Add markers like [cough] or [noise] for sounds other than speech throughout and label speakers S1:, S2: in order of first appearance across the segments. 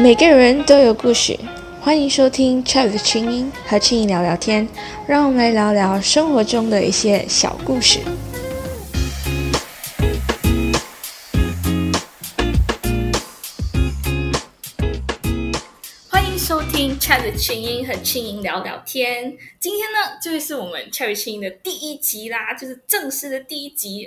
S1: 每个人都有故事，欢迎收听 Chat 的清音和青音聊聊天，让我们来聊聊生活中的一些小故事。欢迎收听 Chat 的清音和青音聊聊天。今天呢，就会是我们 Chat 青音的第一集啦，就是正式的第一集。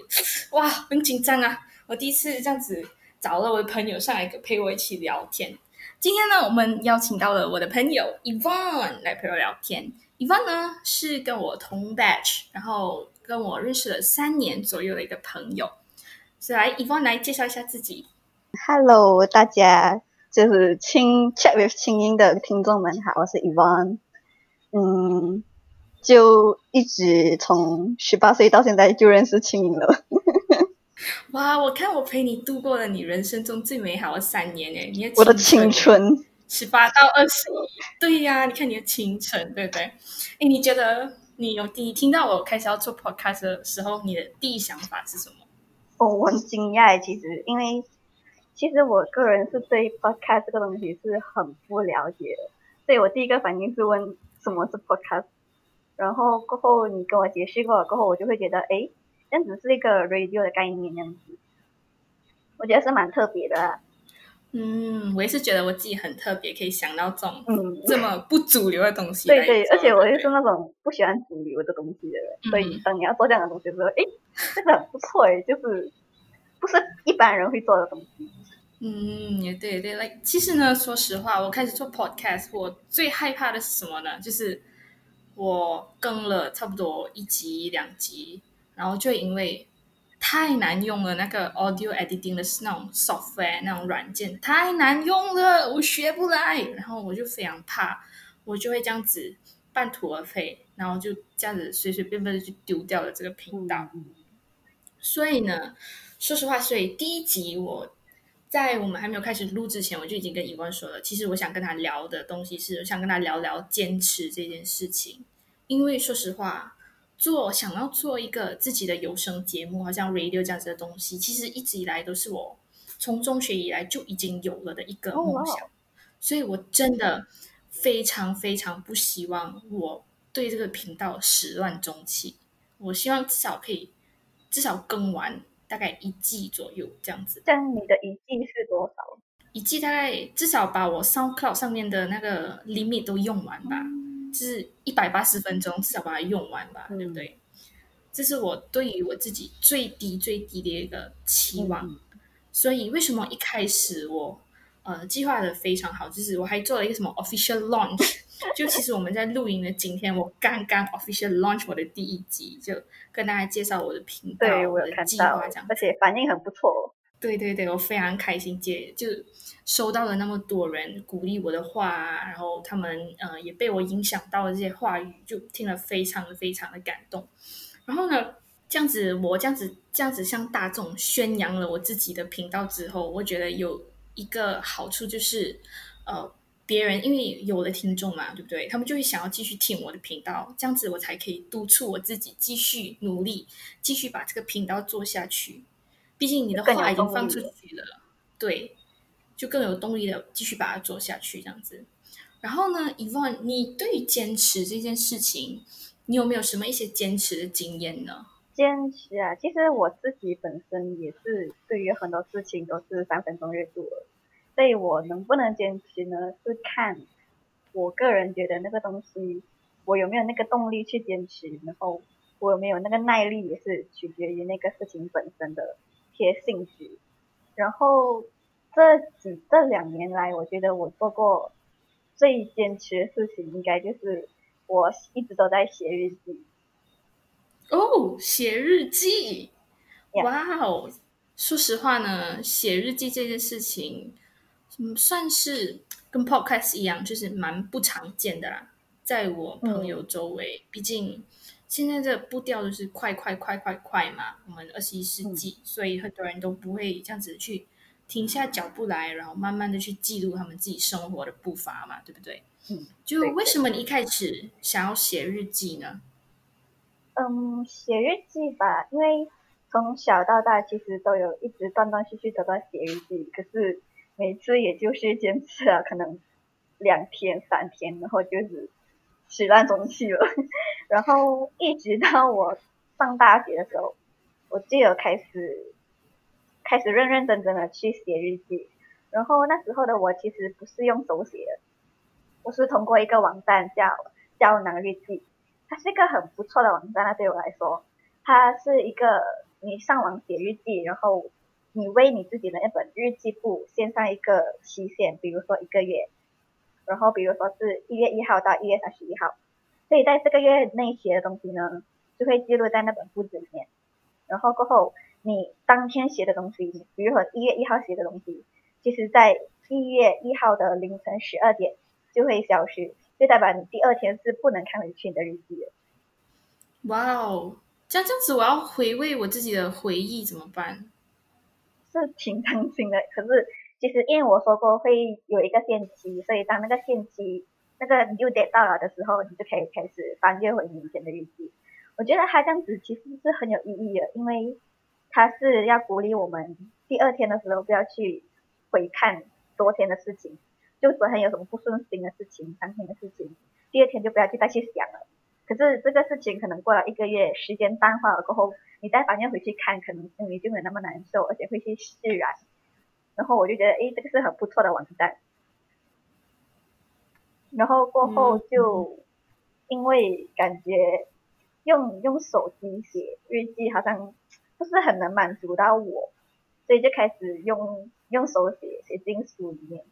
S1: 哇，很紧张啊！我第一次这样子找了我的朋友上来陪我一起聊天。今天呢，我们邀请到了我的朋友 Evan 来陪我聊天。Evan 呢是跟我同 batch，然后跟我认识了三年左右的一个朋友。所以来，Evan 来介绍一下自己。
S2: Hello，大家就是青 Chat with 青音的听众们好，我是 Evan。嗯，就一直从十八岁到现在就认识青音了。[laughs]
S1: 哇，我看我陪你度过了你人生中最美好的三年诶，你的
S2: 我的青春，
S1: 十八到二十一，对呀、你看你的青春，对不对？哎，你觉得你有第一听到我开始要做 podcast 的时候，你的第一想法是什么？
S2: 哦，我很惊讶，其实因为其实我个人是对 podcast 这个东西是很不了解的，所以我第一个反应是问什么是 podcast，然后过后你跟我解释过了过后，我就会觉得，哎，这样子是一个 radio 的概念，这样子，我觉得是蛮特别的、啊。
S1: 嗯，我也是觉得我自己很特别，可以想到这种
S2: 嗯，
S1: 这么不主流的东西。
S2: 对对，而且我又是那种不喜欢主流的东西的人，所以
S1: 嗯
S2: 当你要做这样的东西的时候，诶，这个很不错诶，就是不是一般人会做的东西。
S1: 嗯，也对对，like 其实呢，说实话，我开始做 podcast，我最害怕的是什么呢？就是我更了差不多一集两集，然后就因为太难用了，那个 audio editing 的那种 software 那种软件太难用了，我学不来，然后我就非常怕，我就会这样子半途而废，然后就这样子随随便便的就丢掉了这个频道。所以呢，说实话，所以第一集我在我们还没有开始录之前，我就已经跟尹光说了，其实我想跟他聊的东西是，我想跟他聊聊坚持这件事情。因为说实话，做想要做一个自己的有声节目，好像 radio 这样子的东西，其实一直以来都是我从中学以来就已经有了的一个梦想。所以我真的非常非常不希望我对这个频道始乱终弃。我希望至少可以至少更完大概一季左右这样子，
S2: 但你的一季是多少？
S1: 一季大概至少把我 SoundCloud 上面的那个 limit 都用完吧，就是一百八十分钟，至少把它用完吧，
S2: 嗯
S1: 对不对？这是我对于我自己最低最低的一个期望。
S2: 嗯
S1: 所以为什么一开始我呃计划的非常好，就是我还做了一个什么 official launch，就其实我们在录音的今天，我刚刚 official launch 我的第一集，就跟大家介绍我的频道，
S2: 对，我有
S1: 我的计划这样，
S2: 而且反应很不错。
S1: 对对对，我非常开心接，就收到了那么多人鼓励我的话，然后他们呃也被我影响到了这些话语，就听了非常非常的感动。然后呢，这样子我这样子这样子向大众宣扬了我自己的频道之后，我觉得有一个好处就是，呃，别人因为有了听众嘛，对不对？他们就会想要继续听我的频道，这样子我才可以督促我自己继续努力，继续把这个频道做下去。毕竟你的话已经放出去了，对，就更有动力的继续把它做下去，这样子。然后呢，Evon，你对于坚持这件事情，你有没有什么一些坚持的经验呢？
S2: 坚持啊，其实我自己本身也是对于很多事情都是三分钟热度的，所以我能不能坚持呢，是看我个人觉得那个东西，我有没有那个动力去坚持，然后我有没有那个耐力，也是取决于那个事情本身的一些兴趣。然后这几这两年来，我觉得我做过最坚持的事情，应该就是我一直都在写日记。
S1: 哦，写日记哇哦！说实话呢，写日记这件事情，嗯，算是跟 podcast 一样，就是蛮不常见的啦，在我朋友周围。毕竟现在这步调就是快快快快快嘛，我们二十一世纪，所以很多人都不会这样子去停下脚步来，然后慢慢的去记录他们自己生活的步伐嘛，对不对？
S2: 嗯，
S1: 就
S2: 对
S1: 为什么你一开始想要写日记呢？
S2: 嗯，写日记吧，因为从小到大其实都有一直断断续续的在写日记，可是每次也就是坚持了可能两天三天，然后就是始乱终弃了。[laughs] 然后一直到我上大学的时候，我就有开始开始认认真真的去写日记。然后那时候的我其实不是用手写的，我是通过一个网站叫胶囊日记，它是一个很不错的网站。对我来说，它是一个你上网写日记，然后你为你自己的那本日记簿线上一个期限，比如说一个月，然后比如说是一月一号到一月三十一号，所以在这个月内写的东西呢，就会记录在那本簿子里面。然后过后你当天写的东西，比如说一月一号写的东西。其实，在一月一号的凌晨十二点就会消失，就代表你第二天是不能看回去你的日记的。
S1: 哇哦，这样这样子，我要回味我自己的回忆怎么办？
S2: 是挺伤心的。可是，其实因为我说过会有一个限期，所以当那个限期那个 due date 到了的时候，你就可以开始翻阅回以前的日记。我觉得他这样子其实是很有意义的，因为他是要鼓励我们第二天的时候不要去。回看昨天的事情，就昨天有什么不顺心的事情、当天的事情，第二天就不要去再去想了。可是这个事情可能过了一个月，时间淡化了过后，你再翻阅回去看，可能心里就没有那么难受，而且会去释然。然后我就觉得，哎，这个是很不错的网站。然后过后就因为感觉用用手机写日记好像不是很能满足到我，所以就开始用。用手写写进书里面，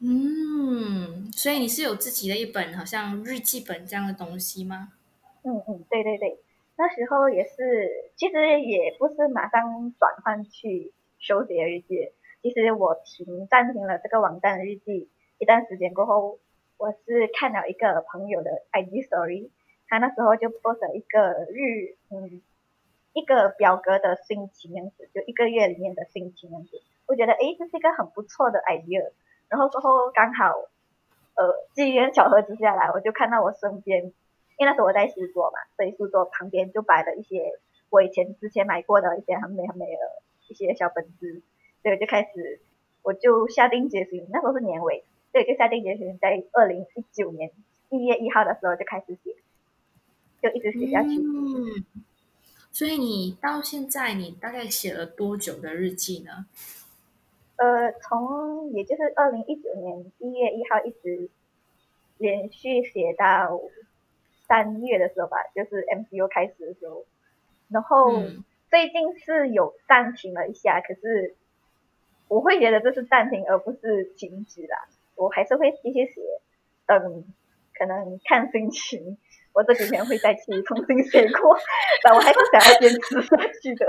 S1: 嗯，所以你是有自己的一本好像日记本这样的东西吗？
S2: 嗯嗯，对对对，那时候也是，其实也不是马上转换去手写日记，其实我停暂停了这个网站的日记一段时间过后，我是看了一个朋友的 IG story，他那时候就 post 一个日嗯。一个表格的心情样子，就一个月里面的心情样子，我觉得诶，这是一个很不错的 idea。然后之后刚好，呃，机缘巧合之下来，我就看到我身边，因为那时候我在书桌嘛，所以书桌旁边就摆了一些我以前之前买过的一些很美很美的一些小本子，所以就开始，我就下定决心，那时候是年尾，所以就下定决心在二零一九年一月一号的时候就开始写，就一直写下去。
S1: 嗯所以你到现在，你大概写了多久的日记呢？
S2: 呃，从也就是二零一九年一月一号一直连续写到三月的时候吧，就是 MCU 开始的时候。然后最近是有暂停了一下，可是我会觉得这是暂停而不是停止啦，我还是会继续写，等可能看心情。我这几天会再去重新写过，但我还是想要坚持下去的。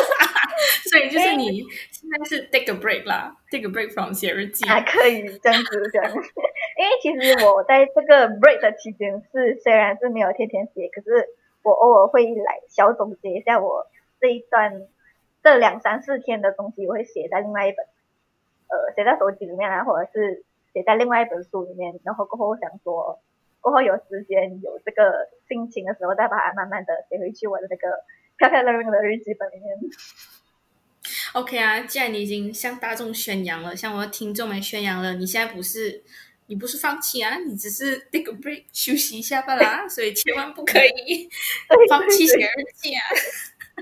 S2: [laughs]
S1: 所以就是你现在是 take a break 啦，take a break from 写日记。
S2: 还可以这样子讲，因为其实我在这个 break 的期间是虽然是没有天天写，可是我偶尔会来小总结一下我这一段这两三四天的东西，我会写在另外一本，呃，写在手机里面啊，或者是写在另外一本书里面，然后过后想说。过后有时间有这个心情的时候，再把它慢慢的写回去我的那个漂漂亮亮的日记本里面。
S1: OK 啊，既然你已经向大众宣扬了，向我的听众们宣扬了，你现在不是你不是放弃啊，你只是 take a break 休息一下罢了，所以千万不可以放弃写日记啊！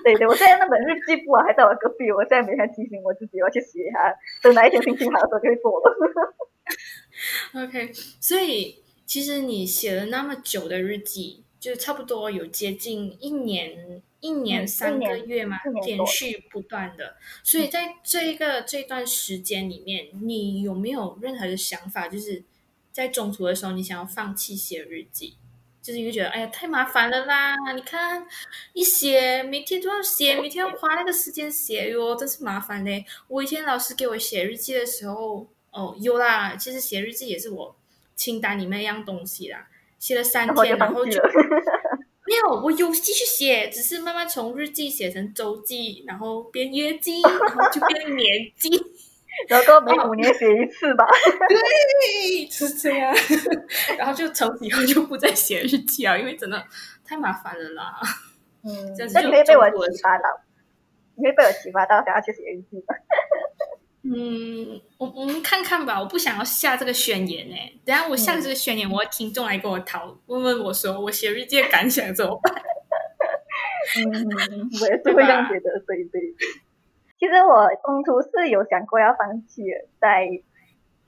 S2: 对对，我现在那本日记簿啊还在我隔壁，我现在每天提醒我自己要去写一下，等哪一天心情好的时候就会做了。
S1: OK，[laughs] 所以。其实你写了那么久的日记，就差不多有接近一年，一年三个月嘛，连续不断的。所以在这一个这段时间里面，你有没有任何的想法？就是在中途的时候，你想要放弃写日记，就是觉得哎呀太麻烦了啦！你看一写每天都要写，每天要花那个时间写哟，真是麻烦嘞。我以前老师给我写日记的时候，哦有啦，其实写日记也是我。清单里面一样东西啦，[laughs] 写了三天，然后就没有，我有继续写，只是慢慢从日记写成周记，然后变月记，然后就变年记，
S2: 然后每五年写一次吧。
S1: 对，是这样。[laughs] 然后就从此以后就不再写日记啊，因为真的太麻烦了啦。
S2: 嗯，那你可以被我启发到，你会被我启发到想要去写日记吗？
S1: 嗯，我我们看看吧，我不想要下这个宣言哎。等下我下这个宣言，我的听众来跟我讨问问我说，我写日记的感想怎么办？[laughs]
S2: 嗯，我也是会这样觉得，对对对。其实我中途是有想过要放弃的，在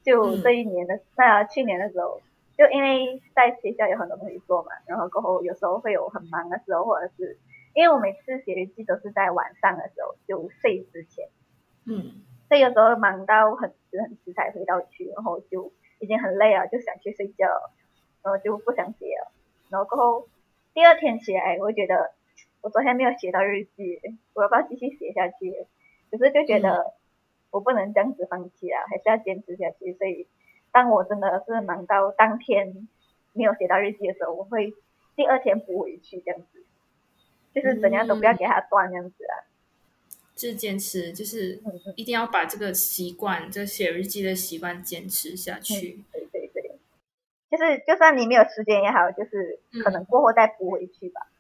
S2: 就这一年的那去年的时候，就因为在学校有很多东西做嘛，然后过后有时候会有很忙的时候，或者是因为我每次写日记都是在晚上的时候就睡之前，
S1: 嗯。
S2: 所以有时候忙到很迟很迟才回到去，然后就已经很累了，就想去睡觉，然后就不想写了。然后过后第二天起来，我觉得我昨天没有写到日记，我要不要继续写下去？可是就觉得我不能这样子放弃啊，还是要坚持下去。所以当我真的是忙到当天没有写到日记的时候，我会第二天补回去，这样子，就是怎样都不要给它断，这样子啊。
S1: 就是坚持，就是一定要把这个习惯，这写日记的习惯坚持下去。
S2: 对对对，就是就算你没有时间也好，就是可能过后再补回去吧。
S1: 嗯，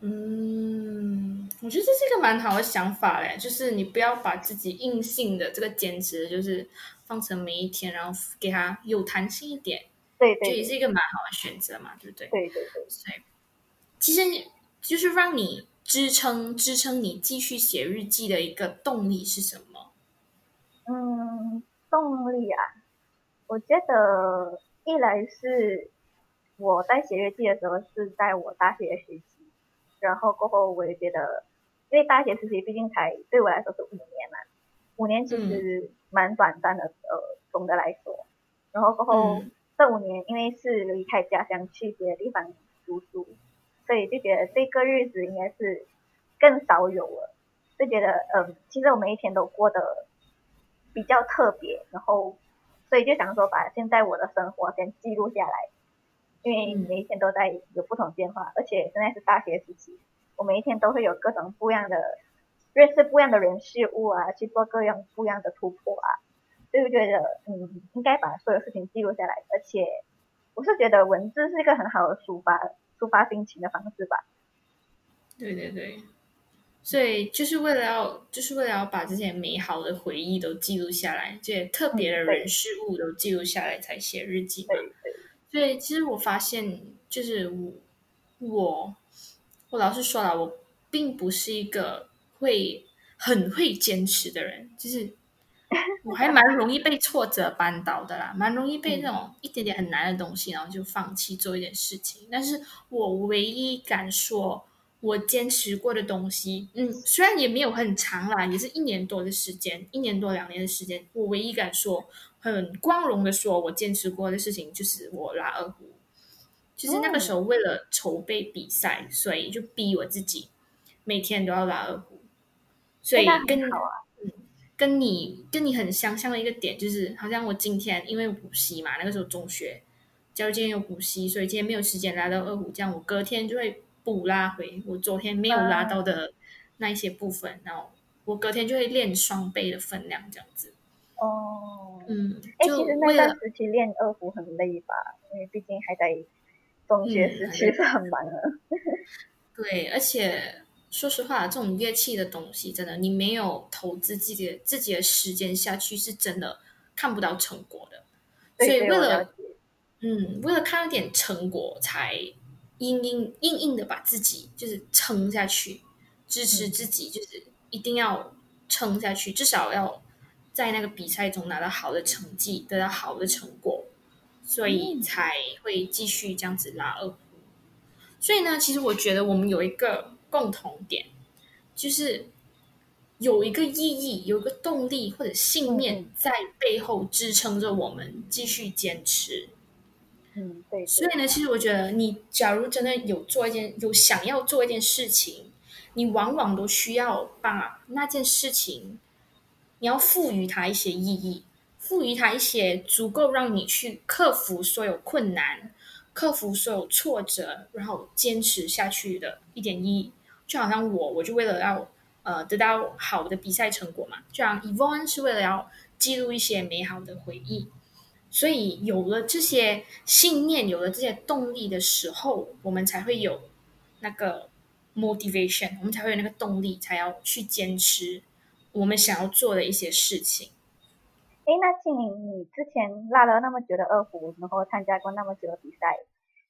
S1: 我觉得这是一个蛮好的想法嘞，就是你不要把自己硬性的这个兼职，就是放成每一天，然后给它有弹性一点。
S2: 对对，
S1: 这也是一个蛮好的选择嘛，对不对？
S2: 对对对。
S1: 所以其实就是让你。支撑支撑你继续写日记的一个动力是什么？
S2: 嗯，动力啊，我觉得一来是我在写日记的时候是在我大学时期，然后过后我也觉得，因为大学实习毕竟才对我来说是五年嘛，五年其实蛮短暂的，呃，总的来说，然后过后这五年因为是离开家乡去别的地方读书。所以就觉得这个日子应该是更少有了，就觉得嗯，其实我每一天都过得比较特别，然后所以就想说把现在我的生活先记录下来，因为每一天都在有不同变化，而且现在是大学时期，我每一天都会有各种不一样的认识不一样的人事物啊，去做各样不一样的突破啊，所以我觉得嗯，应该把所有事情记录下来，而且我是觉得文字是一个很好的抒发。抒发心情的方式吧。
S1: 对对对，所以就是为了要，就是为了要把这些美好的回忆都记录下来，这些特别的人事物都记录下来，才写日记嘛。所以其实我发现，就是我，我，我老实说了，我并不是一个会很会坚持的人，就是。[laughs] 我还蛮容易被挫折扳倒的啦，蛮容易被那种一点点很难的东西，然后就放弃做一点事情。但是我唯一敢说，我坚持过的东西，嗯，虽然也没有很长啦，也是一年多的时间，一年多两年的时间。我唯一敢说，很光荣的说，我坚持过的事情就是我拉二胡。就是那个时候为了筹备比赛，所以就逼我自己每天都要拉二胡。所以跟嗯跟你跟你很相像的一个点，就是好像我今天因为补习嘛，那个时候中学，假如今天有补习，所以今天没有时间拉到二胡，这样我隔天就会补拉回我昨天没有拉到的那一些部分，然后我隔天就会练双倍的分量，这样子。
S2: 哦，
S1: 嗯，
S2: 哎，其实那段时期练二胡很累吧？因为毕竟还在中学时期是很忙的。[laughs]
S1: 对，而且。说实话，这种乐器的东西，真的，你没有投资自己的自己的时间下去，是真的看不到成果的。所以为了，嗯，为了看到点成果，才硬硬硬硬的把自己就是撑下去，支持自己，就是一定要撑下去，至少要在那个比赛中拿到好的成绩，得到好的成果，所以才会继续这样子拉二胡。所以呢，其实我觉得我们有一个。共同点就是有一个意义，有一个动力或者信念在背后支撑着我们继续坚持。
S2: 嗯，对。
S1: 所以呢，其实我觉得，你假如真的有做一件有想要做一件事情，你往往都需要把那件事情，你要赋予它一些意义，赋予它一些足够让你去克服所有困难、克服所有挫折，然后坚持下去的一点意义。就好像我，我就为了要呃得到好的比赛成果嘛，就像 Evon 是为了要记录一些美好的回忆，所以有了这些信念，有了这些动力的时候，我们才会有那个 motivation，我们才会有那个动力，才要去坚持我们想要做的一些事情。
S2: 哎，那庆玲，你之前拉了那么久的二胡，然后参加过那么久的比赛，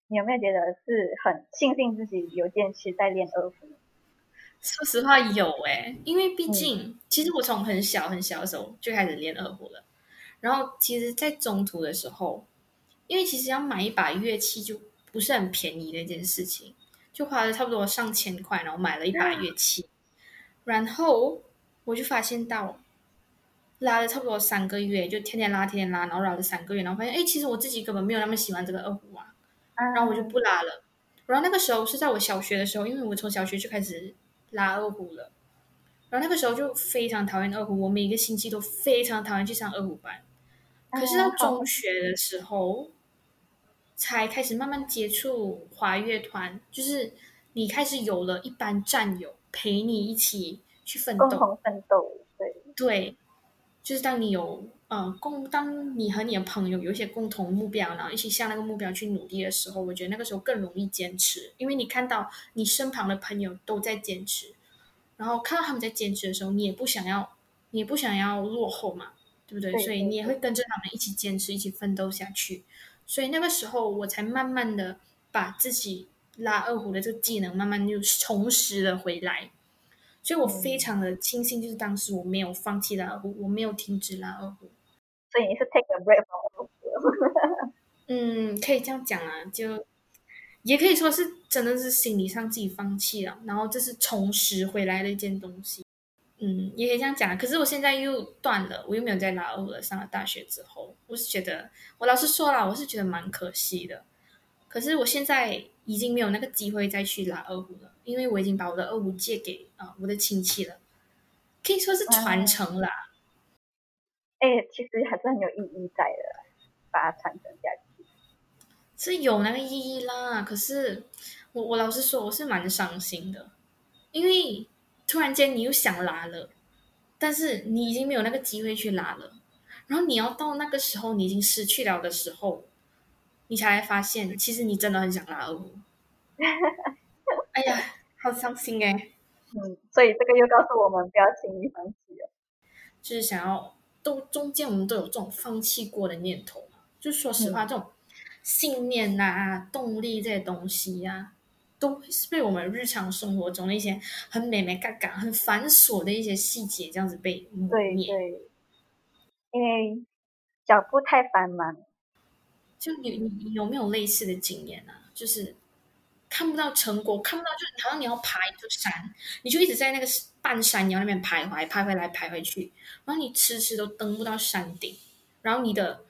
S2: 你有没有觉得是很庆幸自己有坚持在练二胡？
S1: 说实话，有哎，因为毕竟，其实我从很小很小的时候就开始练二胡了。然后，其实，在中途的时候，因为其实要买一把乐器就不是很便宜的一件事情，就花了差不多上千块，然后买了一把乐器。然后我就发现到。拉了差不多三个月，就天天拉，天天拉，然后拉了三个月，然后发现，哎，其实我自己根本没有那么喜欢这个二胡啊，然后我就不拉了。然后那个时候是在我小学的时候，因为我从小学就开始拉二胡了，然后那个时候就非常讨厌二胡，我每个星期都非常讨厌去上二胡班。可是到中学的时候，才开始慢慢接触华乐团，就是你开始有了一班战友陪你一起去奋斗，
S2: 共同奋斗，对
S1: 对。就是当你有呃共，当你和你的朋友有一些共同目标，然后一起向那个目标去努力的时候，我觉得那个时候更容易坚持，因为你看到你身旁的朋友都在坚持，然后看到他们在坚持的时候，你也不想要，你也不想要落后嘛，对不对？所以你也会跟着他们一起坚持，一起奋斗下去。所以那个时候，我才慢慢的把自己拉二胡的这个技能慢慢就重拾了回来。所以我非常的庆幸，就是当时我没有放弃拉二胡，我没有停止拉二胡。
S2: 所以你是 take a break from [laughs]
S1: 嗯，可以这样讲啊，就也可以说是真的是心理上自己放弃了，然后这是重拾回来的一件东西。嗯，也可以这样讲。可是我现在又断了，我又没有再拉二胡了。上了大学之后，我是觉得，我老实说了，我是觉得蛮可惜的。可是我现在已经没有那个机会再去拉二胡了。因为我已经把我的二胡借给啊我的亲戚了，可以说是传承啦。
S2: 哎，其实还是很有意义在的，把它传承下去
S1: 是有那个意义啦。可是我我老实说，我是蛮伤心的，因为突然间你又想拉了，但是你已经没有那个机会去拉了。然后你要到那个时候，你已经失去了的时候，你才发现，其实你真的很想拉二胡。哎呀，好伤心哎！
S2: 嗯，所以这个又告诉我们不要轻易放弃了。
S1: 就是想要都中间我们都有这种放弃过的念头嘛。就说实话，这种信念呐、动力这些东西呀，都是被我们日常生活中的一些很美美嘎嘎、很繁琐的一些细节这样子被磨灭。
S2: 对对，因为脚步太繁忙。
S1: 就你你你有没有类似的经验啊？就是。看不到成果，看不到，就是好像你要爬一座山，你就一直在那个半山腰那边徘徊，徘徊来徘徊去，然后你迟迟都登不到山顶，然后你的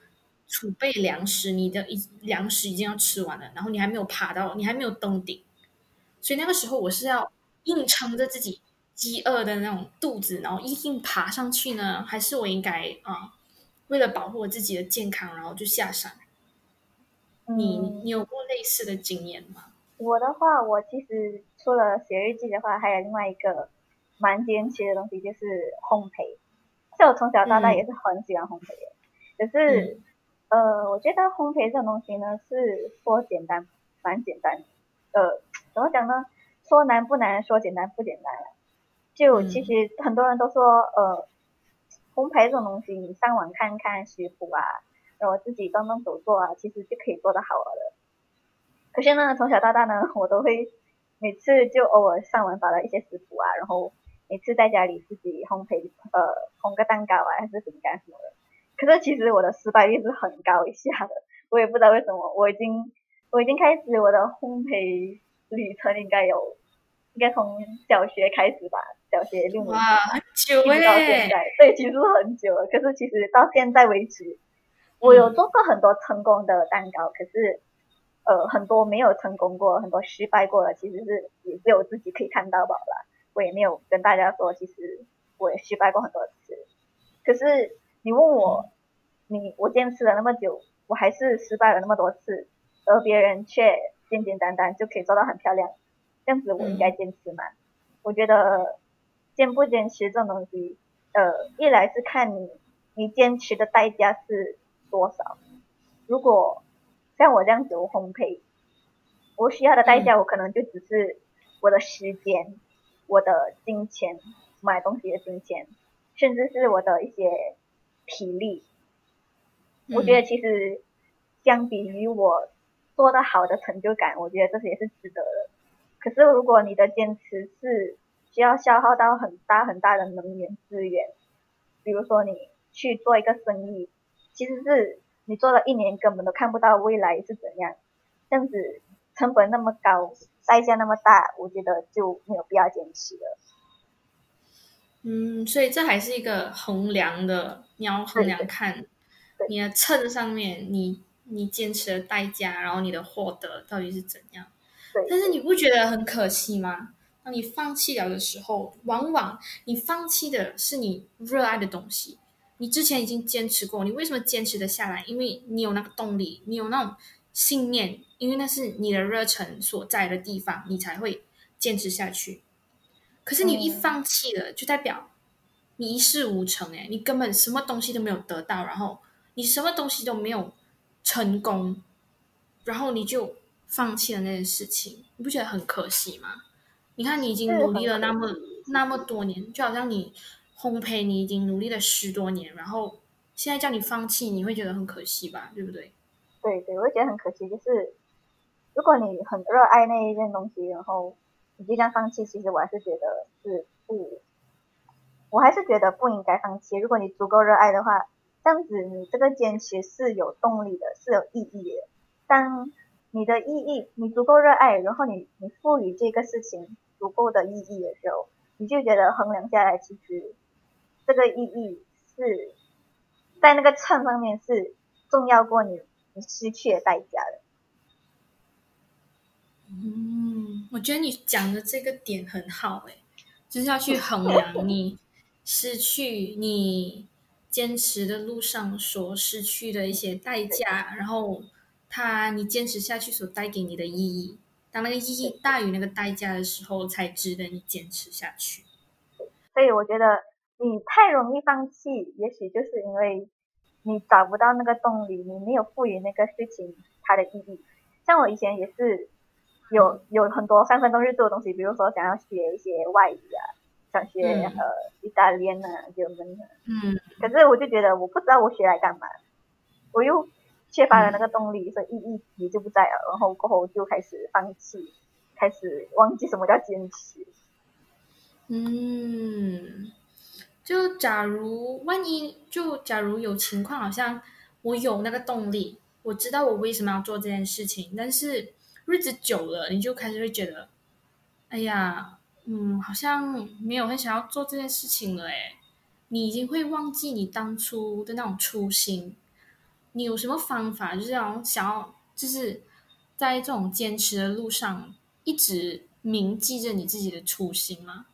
S1: 储备粮食，你的一粮食已经要吃完了，然后你还没有爬到，你还没有登顶，所以那个时候我是要硬撑着自己饥饿的那种肚子，然后硬硬爬上去呢，还是我应该啊，为了保护我自己的健康，然后就下山？你你有过类似的经验吗？
S2: 我的话，我其实除了写日记的话，还有另外一个蛮坚持的东西，就是烘焙。像我从小到大也是很喜欢烘焙的，可是，呃，我觉得烘焙这种东西呢，是说简单蛮简单，呃，怎么讲呢？说难不难，说简单不简单。就其实很多人都说，呃，烘焙这种东西，你上网看看食谱啊，然后自己动动手做啊，其实就可以做得好了。可是呢，从小到大呢，我都会每次就偶尔上网找了一些食谱啊，然后每次在家里自己烘焙，呃，烘个蛋糕啊，还是饼干什么的。可是其实我的失败率是很高一下的，我也不知道为什么。我已经我已经开始我的烘焙旅程，应该有，应该从小学开始吧，小学六年级，
S1: 很久
S2: 一直到现在，对，其实很久了。可是其实到现在为止，我有做过很多成功的蛋糕，可是。呃，很多没有成功过，很多失败过了，其实是也只有自己可以看到吧。我也没有跟大家说，其实我也失败过很多次。可是你问我，你我坚持了那么久，我还是失败了那么多次，而别人却简简单单就可以做到很漂亮，这样子我应该坚持吗？我觉得坚不坚持这种东西，呃，一来是看你你坚持的代价是多少，如果。像我这样子我烘焙，我需要的代价，我可能就只是我的时间、我的金钱，买东西的金钱，甚至是我的一些体力，我觉得其实相比于我做的好的成就感，我觉得这些也是值得的。可是如果你的坚持是需要消耗到很大很大的能源资源，比如说你去做一个生意，其实是你做了一年根本都看不到未来是怎样，这样子成本那么高，代价那么大，我觉得就没有必要坚持了。
S1: 嗯，所以这还是一个衡量的，你要衡量看你的秤上面，你你坚持的代价，然后你的获得到底是怎样。但是你不觉得很可惜吗？当你放弃了的时候，往往你放弃的是你热爱的东西。你之前已经坚持过，你为什么坚持的下来？因为你有那个动力，你有那种信念，因为那是你的热忱所在的地方，你才会坚持下去。可是你一放弃了，就代表你一事无成哎，你根本什么东西都没有得到，然后你什么东西都没有成功，然后你就放弃了那件事情，你不觉得很可惜吗？你看你已经努力了那么那么多年，就好像你烘焙，你已经努力了十多年，然后现在叫你放弃，你会觉得很可惜吧？对不对？
S2: 对对，我会觉得很可惜，就是如果你很热爱那一件东西，然后。你就这样放弃，其实我还是觉得是不，我还是觉得不应该放弃。如果你足够热爱的话，这样子你这个坚持是有动力的，是有意义的。当你的意义，你足够热爱，然后你你赋予这个事情足够的意义的时候，你就觉得衡量下来，其实这个意义是在那个秤上面是重要过你你失去的代价的。
S1: 嗯，我觉得你讲的这个点很好，诶，就是要去衡量你失去你坚持的路上所失去的一些代价，然后他你坚持下去所带给你的意义，当那个意义大于那个代价的时候，才值得你坚持下去。
S2: 所以我觉得你太容易放弃，也许就是因为你找不到那个动力，你没有赋予那个事情它的意义。像我以前也是。有有很多三分钟热度的东西，比如说想要学一些外语啊，想学呃意大利啊、英文啊。
S1: 嗯。
S2: 可是我就觉得我不知道我学来干嘛，我又缺乏了那个动力，所以意义也就不在了。然后过后就开始放弃，开始忘记什么叫坚持。
S1: 嗯。就假如万一就假如有情况，好像我有那个动力，我知道我为什么要做这件事情，但是。日子久了，你就开始会觉得，哎呀，嗯，好像没有很想要做这件事情了。哎，你已经会忘记你当初的那种初心。你有什么方法，就是要想要，就是在这种坚持的路上，一直铭记着你自己的初心吗？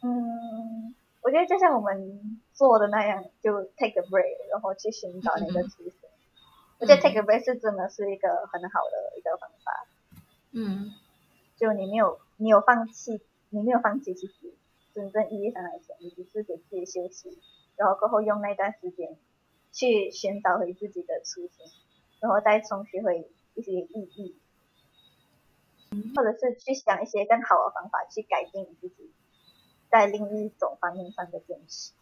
S2: 嗯，我觉得就像我们做的那样，就 take a break，然后去寻找那个初心。我觉得 take a break 是真的是一个很好的一个方法。
S1: 嗯，
S2: 就你没有你有放弃，你没有放弃，其实真正意义上来讲，你只是给自己休息，然后过后用那段时间去寻找回自己的初心，然后再重拾回一些意义，或者是去想一些更好的方法去改变你自己，在另一种方面上的坚持。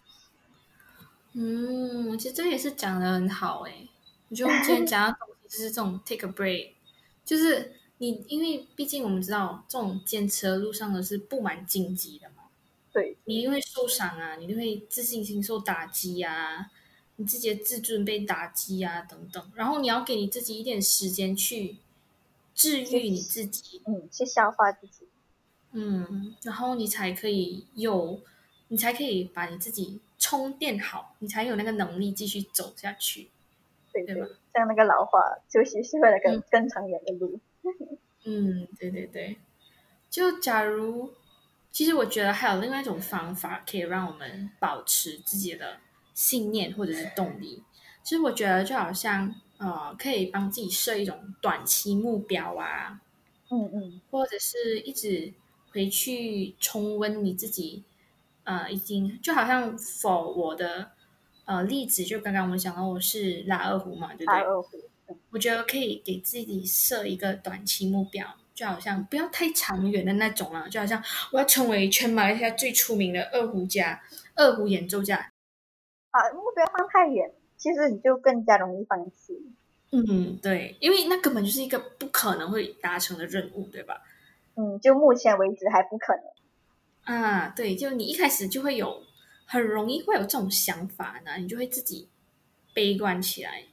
S1: 嗯，其实这也是讲的很好诶。就今天讲的东西就是这种 take a break，就是你，因为毕竟我们知道这种坚持的路上的是布满荆棘的嘛，
S2: 对，
S1: 你一定会受伤啊，你就会自信心受打击啊，你自己的自尊被打击啊等等，然后你要给你自己一点时间去治愈你自己，
S2: 嗯，去消化自己，
S1: 嗯，然后你才可以有，你才可以把你自己充电好，你才有那个能力继续走下去。
S2: 对对，像那个老话，休息是为了更更长远的路。[laughs]
S1: 嗯，对对对。就假如，其实我觉得还有另外一种方法，可以让我们保持自己的信念或者是动力。其实我觉得就好像，呃，可以帮自己设一种短期目标
S2: 啊，嗯嗯，
S1: 或者是一直回去重温你自己，呃，已经就好像否我的。呃，例子就刚刚我们讲到，我是拉二胡嘛，对不对？拉
S2: 二胡，
S1: 我觉得可以给自己设一个短期目标，就好像不要太长远的那种啊，就好像我要成为全马来西亚最出名的二胡家、二胡演奏家。
S2: 啊，目标放太远，其实你就更加容易放弃。
S1: 嗯，对，因为那根本就是一个不可能会达成的任务，对吧？
S2: 嗯，就目前为止还不可能。
S1: 啊，对，就你一开始就会有很容易会有这种想法呢，你就会自己悲观起来，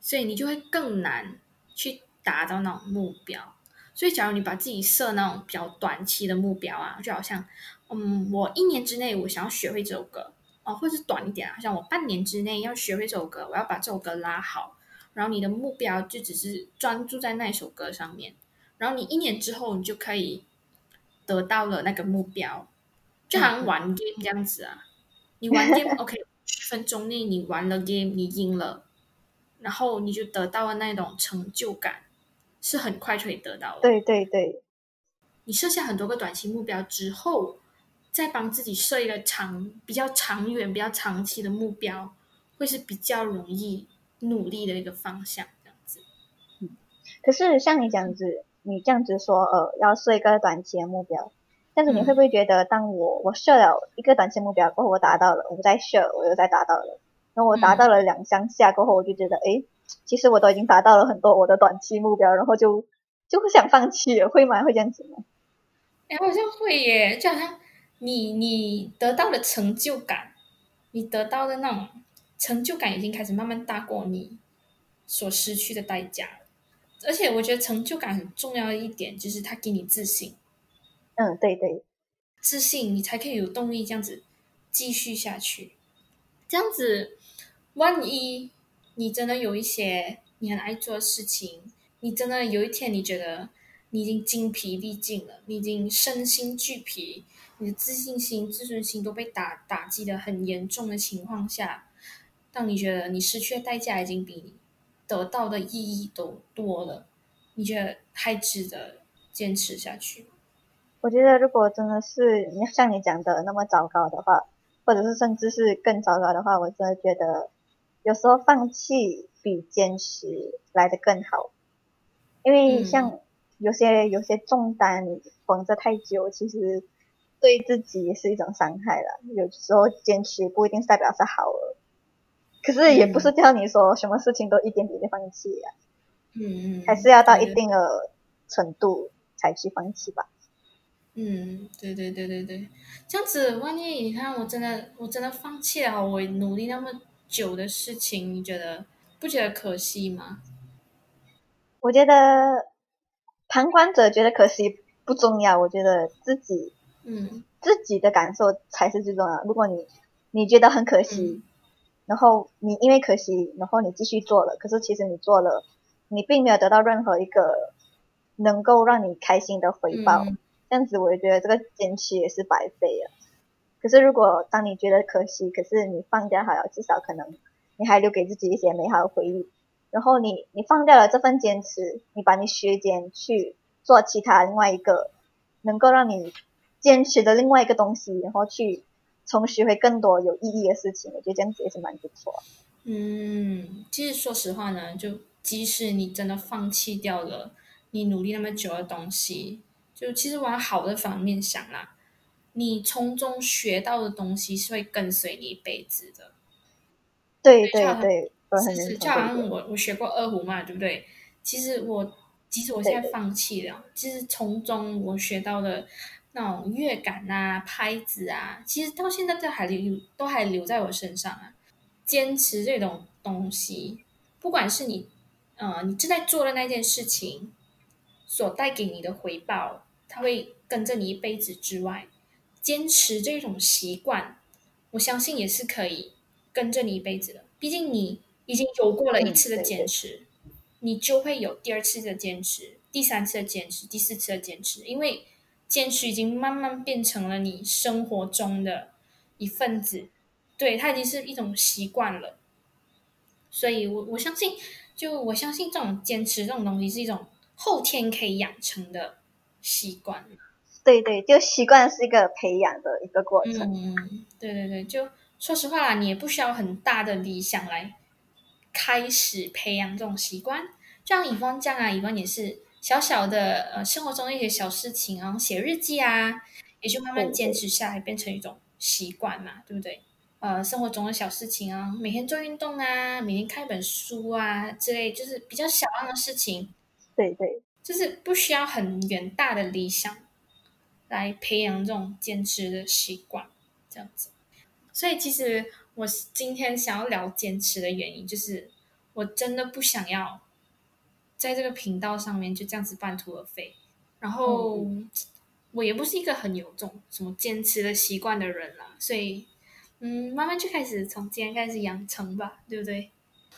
S1: 所以你就会更难去达到那种目标。所以，假如你把自己设那种比较短期的目标啊，就好像，嗯，我一年之内我想要学会这首歌哦，或者是短一点啊，像我半年之内要学会这首歌，我要把这首歌拉好。然后你的目标就只是专注在那首歌上面，然后你一年之后你就可以得到了那个目标，就好像玩 game 这样子啊。你玩 game OK，[laughs] 十分钟内你玩了 game，你赢了，然后你就得到了那种成就感，是很快就可以得到的。
S2: 对对对，
S1: 你设下很多个短期目标之后，再帮自己设一个长、比较长远、比较长期的目标，会是比较容易。努力的一个方向，这样子。
S2: 嗯，可是像你这样子，你这样子说，呃，要设一个短期的目标，但是你会不会觉得，当我我设了一个短期目标过后，我达到了，我再设，我又再达到了，然后我达到了两项下过后，我就觉得，哎，其实我都已经达到了很多我的短期目标，然后就就会想放弃了，会吗？会这样子吗？
S1: 哎，好像会耶，就好像你你得到的成就感，你得到的那种。成就感已经开始慢慢大过你所失去的代价了，而且我觉得成就感很重要的一点就是它给你自信。
S2: 嗯，对对，
S1: 自信你才可以有动力这样子继续下去。这样子，万一你真的有一些你很爱做的事情，你真的有一天你觉得你已经精疲力尽了，你已经身心俱疲，你的自信心、自尊心都被打打击的很严重的情况下。当你觉得你失去的代价已经比你得到的意义都多了，你觉得还值得坚持下去？
S2: 我觉得，如果真的是像你讲的那么糟糕的话，或者是甚至是更糟糕的话，我真的觉得有时候放弃比坚持来的更好。因为像有些有些重担绷着太久，其实对自己也是一种伤害了。有时候坚持不一定代表是好了。可是也不是叫你说什么事情都一点点的放弃呀，
S1: 嗯嗯，
S2: 还是要到一定的程度才去放弃吧。
S1: 嗯，对对对对对，这样子，万一你看我真的我真的放弃了我努力那么久的事情，你觉得不觉得可惜吗？
S2: 我觉得旁观者觉得可惜不重要，我觉得自己
S1: 嗯
S2: 自己的感受才是最重要。如果你你觉得很可惜。然后你因为可惜，然后你继续做了，可是其实你做了，你并没有得到任何一个能够让你开心的回报，这样子我就觉得这个坚持也是白费了。可是如果当你觉得可惜，可是你放掉好了，至少可能你还留给自己一些美好的回忆。然后你你放掉了这份坚持，你把你时间去做其他另外一个能够让你坚持的另外一个东西，然后去。从学会更多有意义的事情，我觉得这样子也是蛮不错。
S1: 嗯，其实说实话呢，就即使你真的放弃掉了你努力那么久的东西，就其实往好的方面想啦，你从中学到的东西是会跟随你一辈子的。
S2: 对对对，
S1: 是是，就好像我我学过二胡嘛，对不对？其实我即使我现在放弃了，其实从中我学到的。那种乐感啊，拍子啊，其实到现在都还留，都还留在我身上啊。坚持这种东西，不管是你，呃，你正在做的那件事情，所带给你的回报，它会跟着你一辈子之外，坚持这种习惯，我相信也是可以跟着你一辈子的。毕竟你已经有过了一次的坚持，你就会有第二次的坚持，第三次的坚持，第四次的坚持，因为。坚持已经慢慢变成了你生活中的一份子，对它已经是一种习惯了。所以，我我相信，就我相信这种坚持这种东西是一种后天可以养成的习惯。
S2: 对对，就习惯是一个培养的一个过程。
S1: 嗯，对对对，就说实话啦，你也不需要很大的理想来开始培养这种习惯。就像乙方这样啊，乙方也是。小小的呃，生活中一些小事情，然后写日记啊，也就慢慢坚持下来，变成一种习惯嘛，对不对？呃生活中的小事情啊，每天做运动啊，每天看一本书啊之类，就是比较小样的事情。
S2: 对对，
S1: 就是不需要很远大的理想来培养这种坚持的习惯，这样子。所以其实我今天想要聊坚持的原因，就是我真的不想要在这个频道上面就这样子半途而废。然后我也不是一个很有这种什么坚持的习惯的人啦，所以嗯，慢慢就开始从今天开始养成吧，对不对？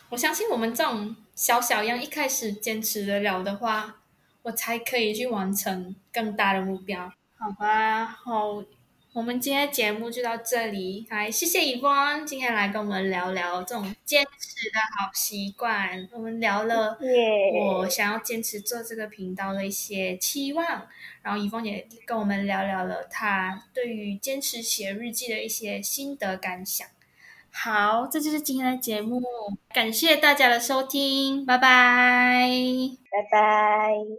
S1: 我相信我们这种小小样一开始坚持得了的话，我才可以去完成更大的目标。好吧，好。我们今天节目就到这里，来谢谢以光今天来跟我们聊聊这种坚持的好习惯。我们聊了我想要坚持做这个频道的一些期望，然后以光也跟我们聊聊了他对于坚持写日记的一些心得感想。好，这就是今天的节目，感谢大家的收听，拜拜，
S2: 拜拜。